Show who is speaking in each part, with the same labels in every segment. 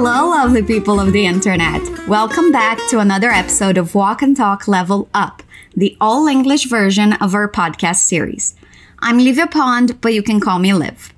Speaker 1: Hello, lovely people of the internet. Welcome back to another episode of Walk and Talk Level Up, the all English version of our podcast series. I'm Livia Pond, but you can call me Liv.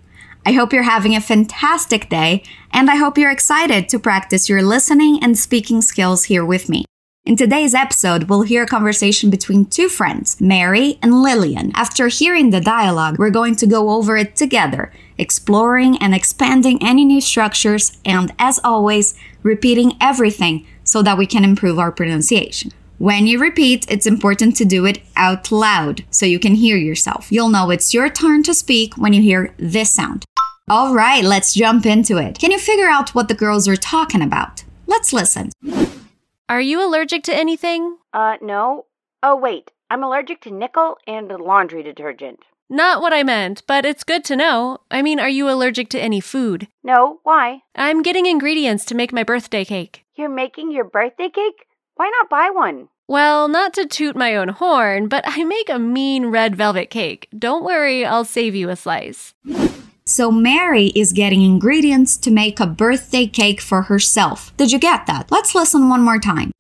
Speaker 1: I hope you're having a fantastic day, and I hope you're excited to practice your listening and speaking skills here with me. In today's episode, we'll hear a conversation between two friends, Mary and Lillian. After hearing the dialogue, we're going to go over it together, exploring and expanding any new structures, and as always, repeating everything so that we can improve our pronunciation. When you repeat, it's important to do it out loud so you can hear yourself. You'll know it's your turn to speak when you hear this sound. All right, let's jump into it. Can you figure out what the girls are talking about? Let's listen.
Speaker 2: Are you allergic to anything?
Speaker 3: Uh, no. Oh, wait. I'm allergic to nickel and laundry detergent.
Speaker 2: Not what I meant, but it's good to know. I mean, are you allergic to any food?
Speaker 3: No, why?
Speaker 2: I'm getting ingredients to make my birthday cake.
Speaker 3: You're making your birthday cake? Why not buy one?
Speaker 2: Well, not to toot my own horn, but I make a mean red velvet cake. Don't worry, I'll save you a slice.
Speaker 1: So, Mary is getting ingredients to make a birthday cake for herself. Did you get that? Let's listen one more time.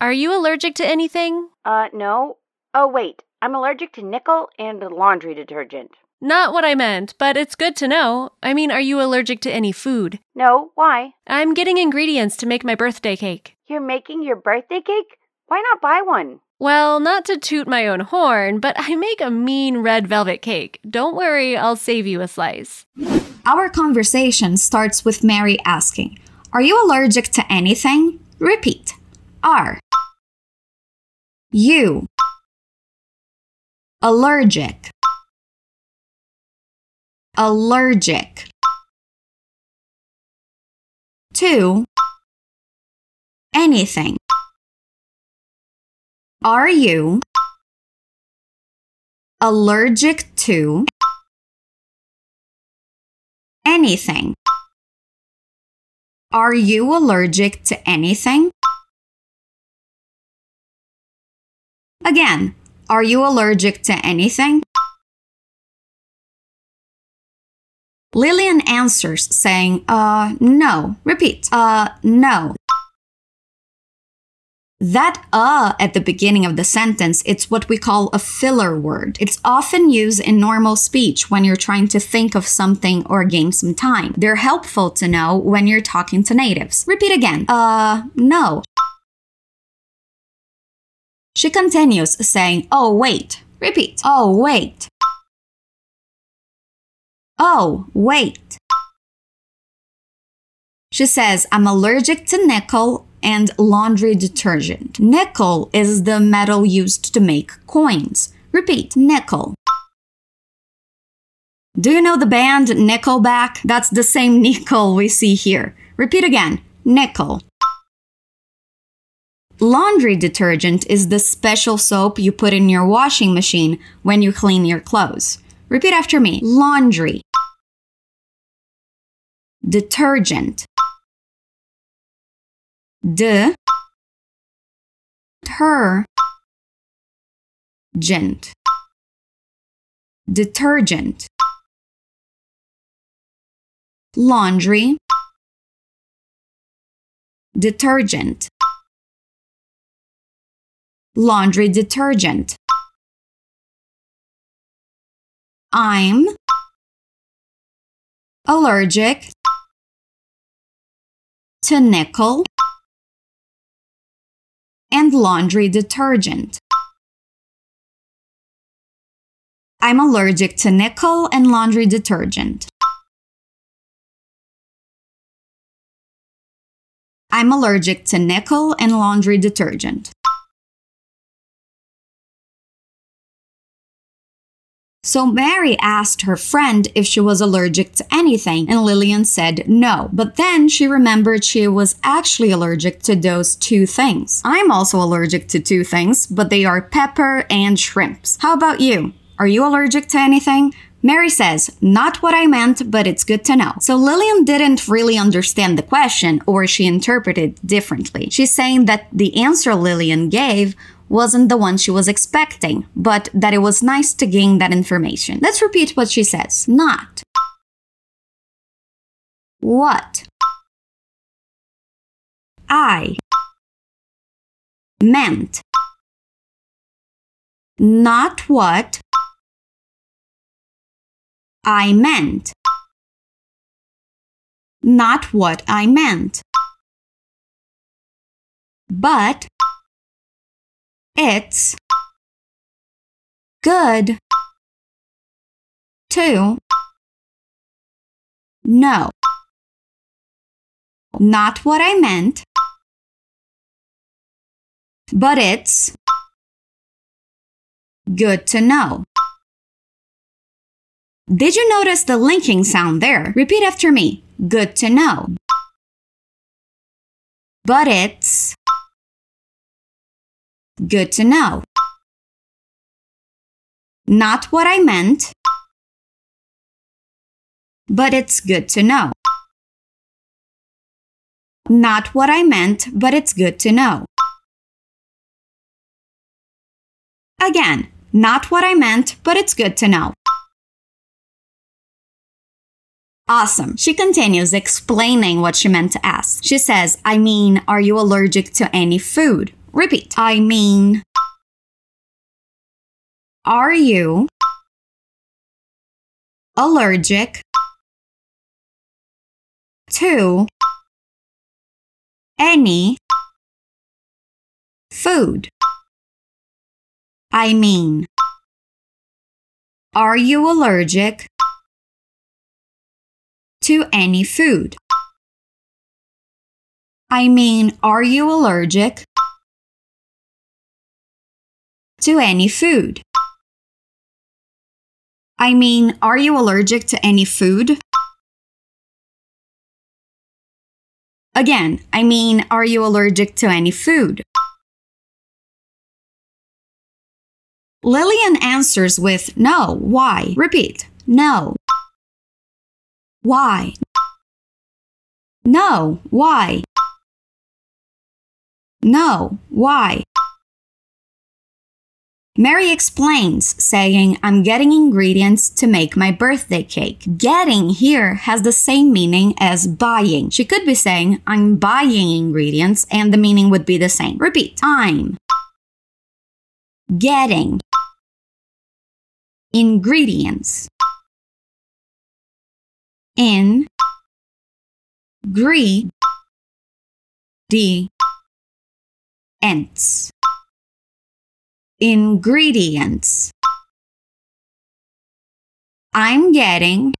Speaker 2: Are you allergic to anything?
Speaker 3: Uh, no. Oh, wait. I'm allergic to nickel and laundry detergent.
Speaker 2: Not what I meant, but it's good to know. I mean, are you allergic to any food?
Speaker 3: No, why?
Speaker 2: I'm getting ingredients to make my birthday cake.
Speaker 3: You're making your birthday cake? Why not buy one?
Speaker 2: Well, not to toot my own horn, but I make a mean red velvet cake. Don't worry, I'll save you a slice.
Speaker 1: Our conversation starts with Mary asking, Are you allergic to anything? Repeat. Are. You. Allergic. Allergic. To. Anything. Are you allergic to anything? Are you allergic to anything? Again, are you allergic to anything? Lillian answers saying, uh, no. Repeat, uh, no. That uh at the beginning of the sentence, it's what we call a filler word. It's often used in normal speech when you're trying to think of something or gain some time. They're helpful to know when you're talking to natives. Repeat again. Uh, no. She continues saying, oh, wait. Repeat. Oh, wait. Oh, wait. She says, I'm allergic to nickel and laundry detergent. Nickel is the metal used to make coins. Repeat, nickel. Do you know the band Nickelback? That's the same nickel we see here. Repeat again, nickel. Laundry detergent is the special soap you put in your washing machine when you clean your clothes. Repeat after me laundry. Detergent de ter gent detergent laundry detergent laundry detergent. I'm allergic to nickel and laundry detergent. I'm allergic to nickel and laundry detergent. I'm allergic to nickel and laundry detergent. So Mary asked her friend if she was allergic to anything, and Lillian said no. But then she remembered she was actually allergic to those two things. I'm also allergic to two things, but they are pepper and shrimps. How about you? Are you allergic to anything? Mary says, Not what I meant, but it's good to know. So Lillian didn't really understand the question, or she interpreted differently. She's saying that the answer Lillian gave wasn't the one she was expecting, but that it was nice to gain that information. Let's repeat what she says. Not. What? I meant not what I meant. Not what I meant. But it's good to know. Not what I meant, but it's good to know. Did you notice the linking sound there? Repeat after me. Good to know. But it's good to know. Not what I meant, but it's good to know. Not what I meant, but it's good to know. Again, not what I meant, but it's good to know. Awesome. She continues explaining what she meant to ask. She says, I mean, are you allergic to any food? Repeat. I mean, are you allergic to any food? I mean, are you allergic to any food? I mean, are you allergic to any food? I mean, are you allergic to any food? Again, I mean, are you allergic to any food? Lillian answers with no. Why? Repeat. No. Why? No. Why? No. Why? Mary explains, saying, I'm getting ingredients to make my birthday cake. Getting here has the same meaning as buying. She could be saying, I'm buying ingredients, and the meaning would be the same. Repeat. I'm getting ingredients in gree d ents ingredients I'm getting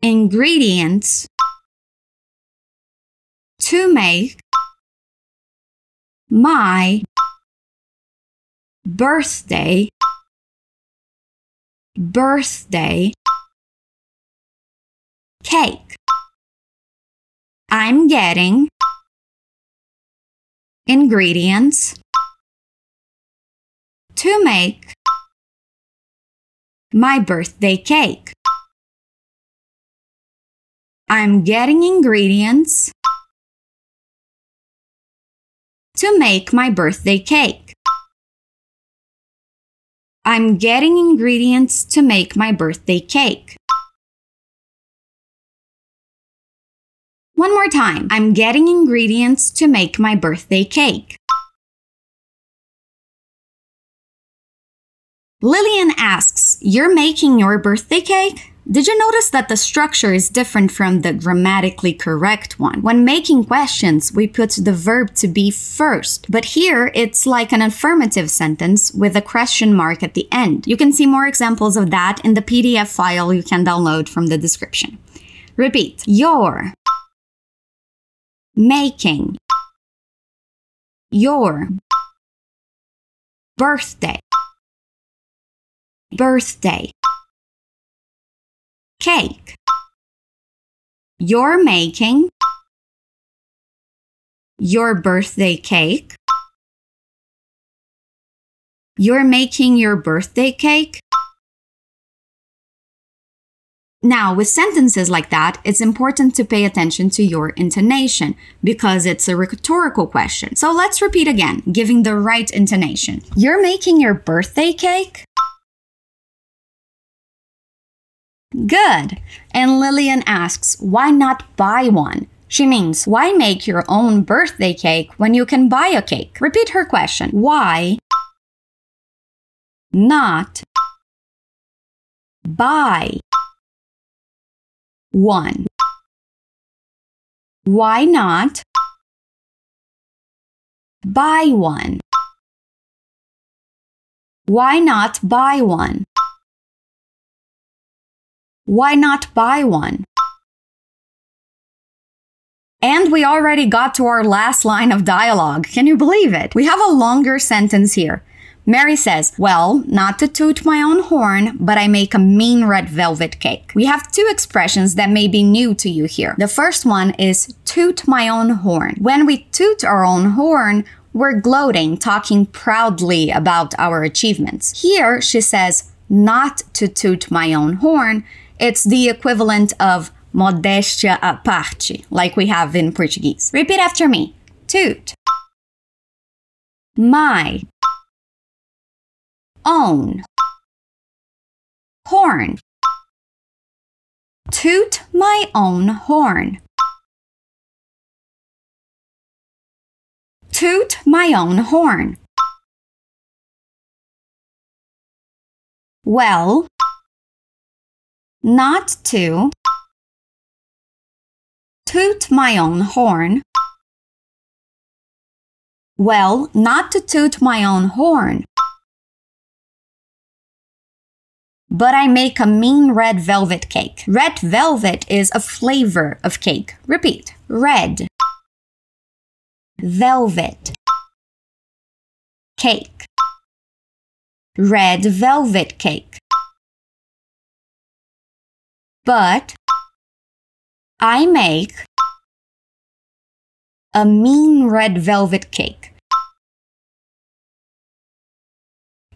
Speaker 1: ingredients to make my birthday birthday cake. I'm getting ingredients to make my birthday cake. I'm getting ingredients to make my birthday cake. I'm getting ingredients to make my birthday cake. One more time. I'm getting ingredients to make my birthday cake. Lillian asks, You're making your birthday cake? Did you notice that the structure is different from the grammatically correct one? When making questions, we put the verb to be first, but here it's like an affirmative sentence with a question mark at the end. You can see more examples of that in the PDF file you can download from the description. Repeat, your making your birthday birthday cake you're making your birthday cake you're making your birthday cake now, with sentences like that, it's important to pay attention to your intonation because it's a rhetorical question. So let's repeat again, giving the right intonation. You're making your birthday cake? Good. And Lillian asks, why not buy one? She means, why make your own birthday cake when you can buy a cake? Repeat her question. Why not buy one? Why not buy one? Why not buy one? Why not buy one? And we already got to our last line of dialogue. Can you believe it? We have a longer sentence here. Mary says, Well, not to toot my own horn, but I make a mean red velvet cake. We have two expressions that may be new to you here. The first one is toot my own horn. When we toot our own horn, we're gloating, talking proudly about our achievements. Here, she says, not to toot my own horn. It's the equivalent of modéstia à parte, like we have in Portuguese. Repeat after me. Toot. My own horn. Toot my own horn. Toot my own horn. Well, not to toot my own horn. Well, not to toot my own horn. but I make a mean red velvet cake. Red velvet is a flavor of cake. Repeat. Red velvet cake. Red velvet cake. But I make a mean red velvet cake.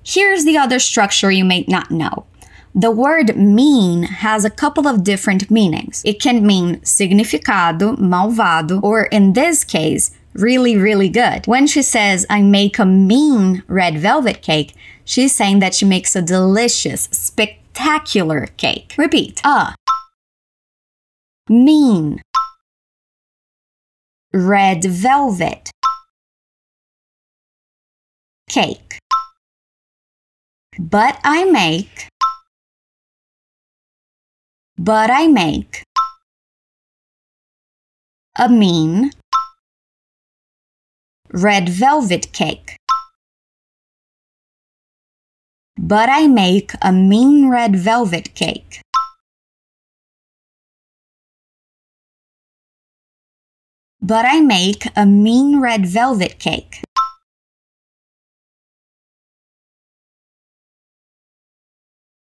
Speaker 1: Here's the other structure you may not know. The word mean has a couple of different meanings. It can mean significado, malvado, or in this case, really, really good. When she says, I make a mean red velvet cake, she's saying that she makes a delicious, spectacular cake. Repeat. A. Mean. Red velvet. Cake. But I make but I make a mean red velvet cake. But I make a mean red velvet cake. But I make a mean red velvet cake.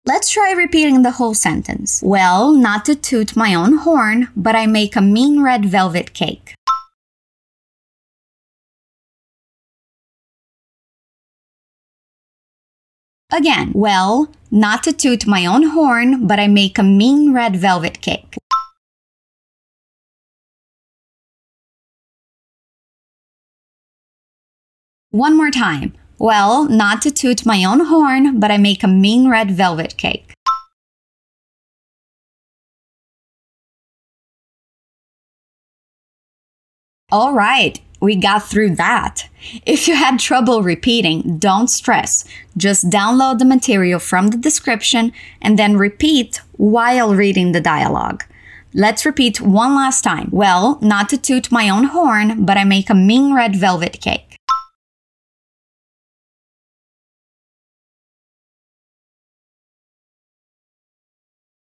Speaker 1: Let's try repeating the whole sentence. Well, not to toot my own horn, but I make a mean red velvet cake. Again, well, not to toot my own horn, but I make a mean red velvet cake. One more time. Well, not to toot my own horn, but I make a mean red velvet cake. All right, we got through that. If you had trouble repeating, don't stress. Just download the material from the description and then repeat while reading the dialogue. Let's repeat one last time. Well, not to toot my own horn, but I make a mean red velvet cake.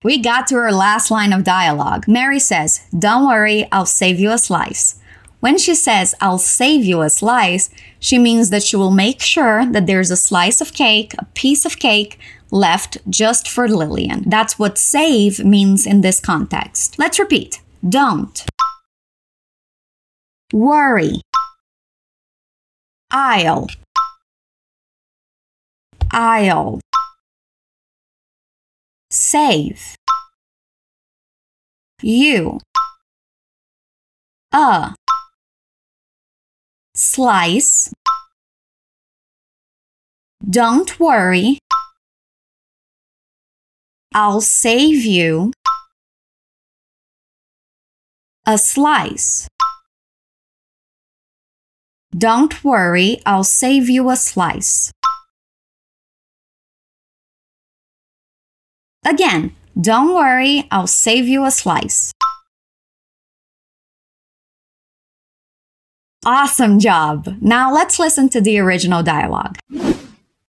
Speaker 1: We got to her last line of dialogue. Mary says, Don't worry, I'll save you a slice. When she says, I'll save you a slice, she means that she will make sure that there's a slice of cake, a piece of cake, left just for Lillian. That's what save means in this context. Let's repeat. Don't worry. I'll. I'll save you a slice don't worry I'll save you A slice. Don't worry, I'll save you a slice. Again, don't worry, I'll save you a slice. Awesome job! Now let's listen to the original dialogue.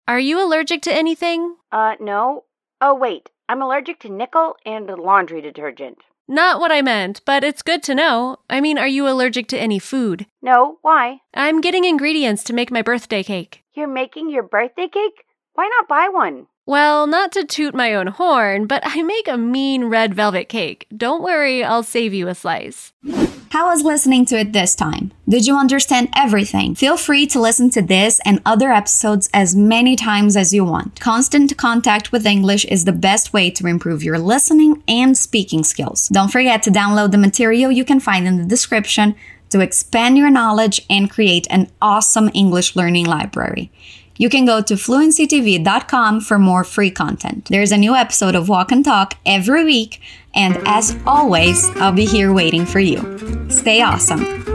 Speaker 2: Are you allergic to anything?
Speaker 3: Uh, no. Oh, wait. I'm allergic to nickel and laundry detergent.
Speaker 2: Not what I meant, but it's good to know. I mean, are you allergic to any food?
Speaker 3: No, why?
Speaker 2: I'm getting ingredients to make my birthday cake.
Speaker 3: You're making your birthday cake? Why not buy one?
Speaker 2: Well, not to toot my own horn, but I make a mean red velvet cake. Don't worry, I'll save you a slice.
Speaker 1: How was listening to it this time? Did you understand everything? Feel free to listen to this and other episodes as many times as you want. Constant contact with English is the best way to improve your listening and speaking skills. Don't forget to download the material you can find in the description to expand your knowledge and create an awesome English learning library. You can go to fluencytv.com for more free content. There's a new episode of Walk and Talk every week, and as always, I'll be here waiting for you. Stay awesome.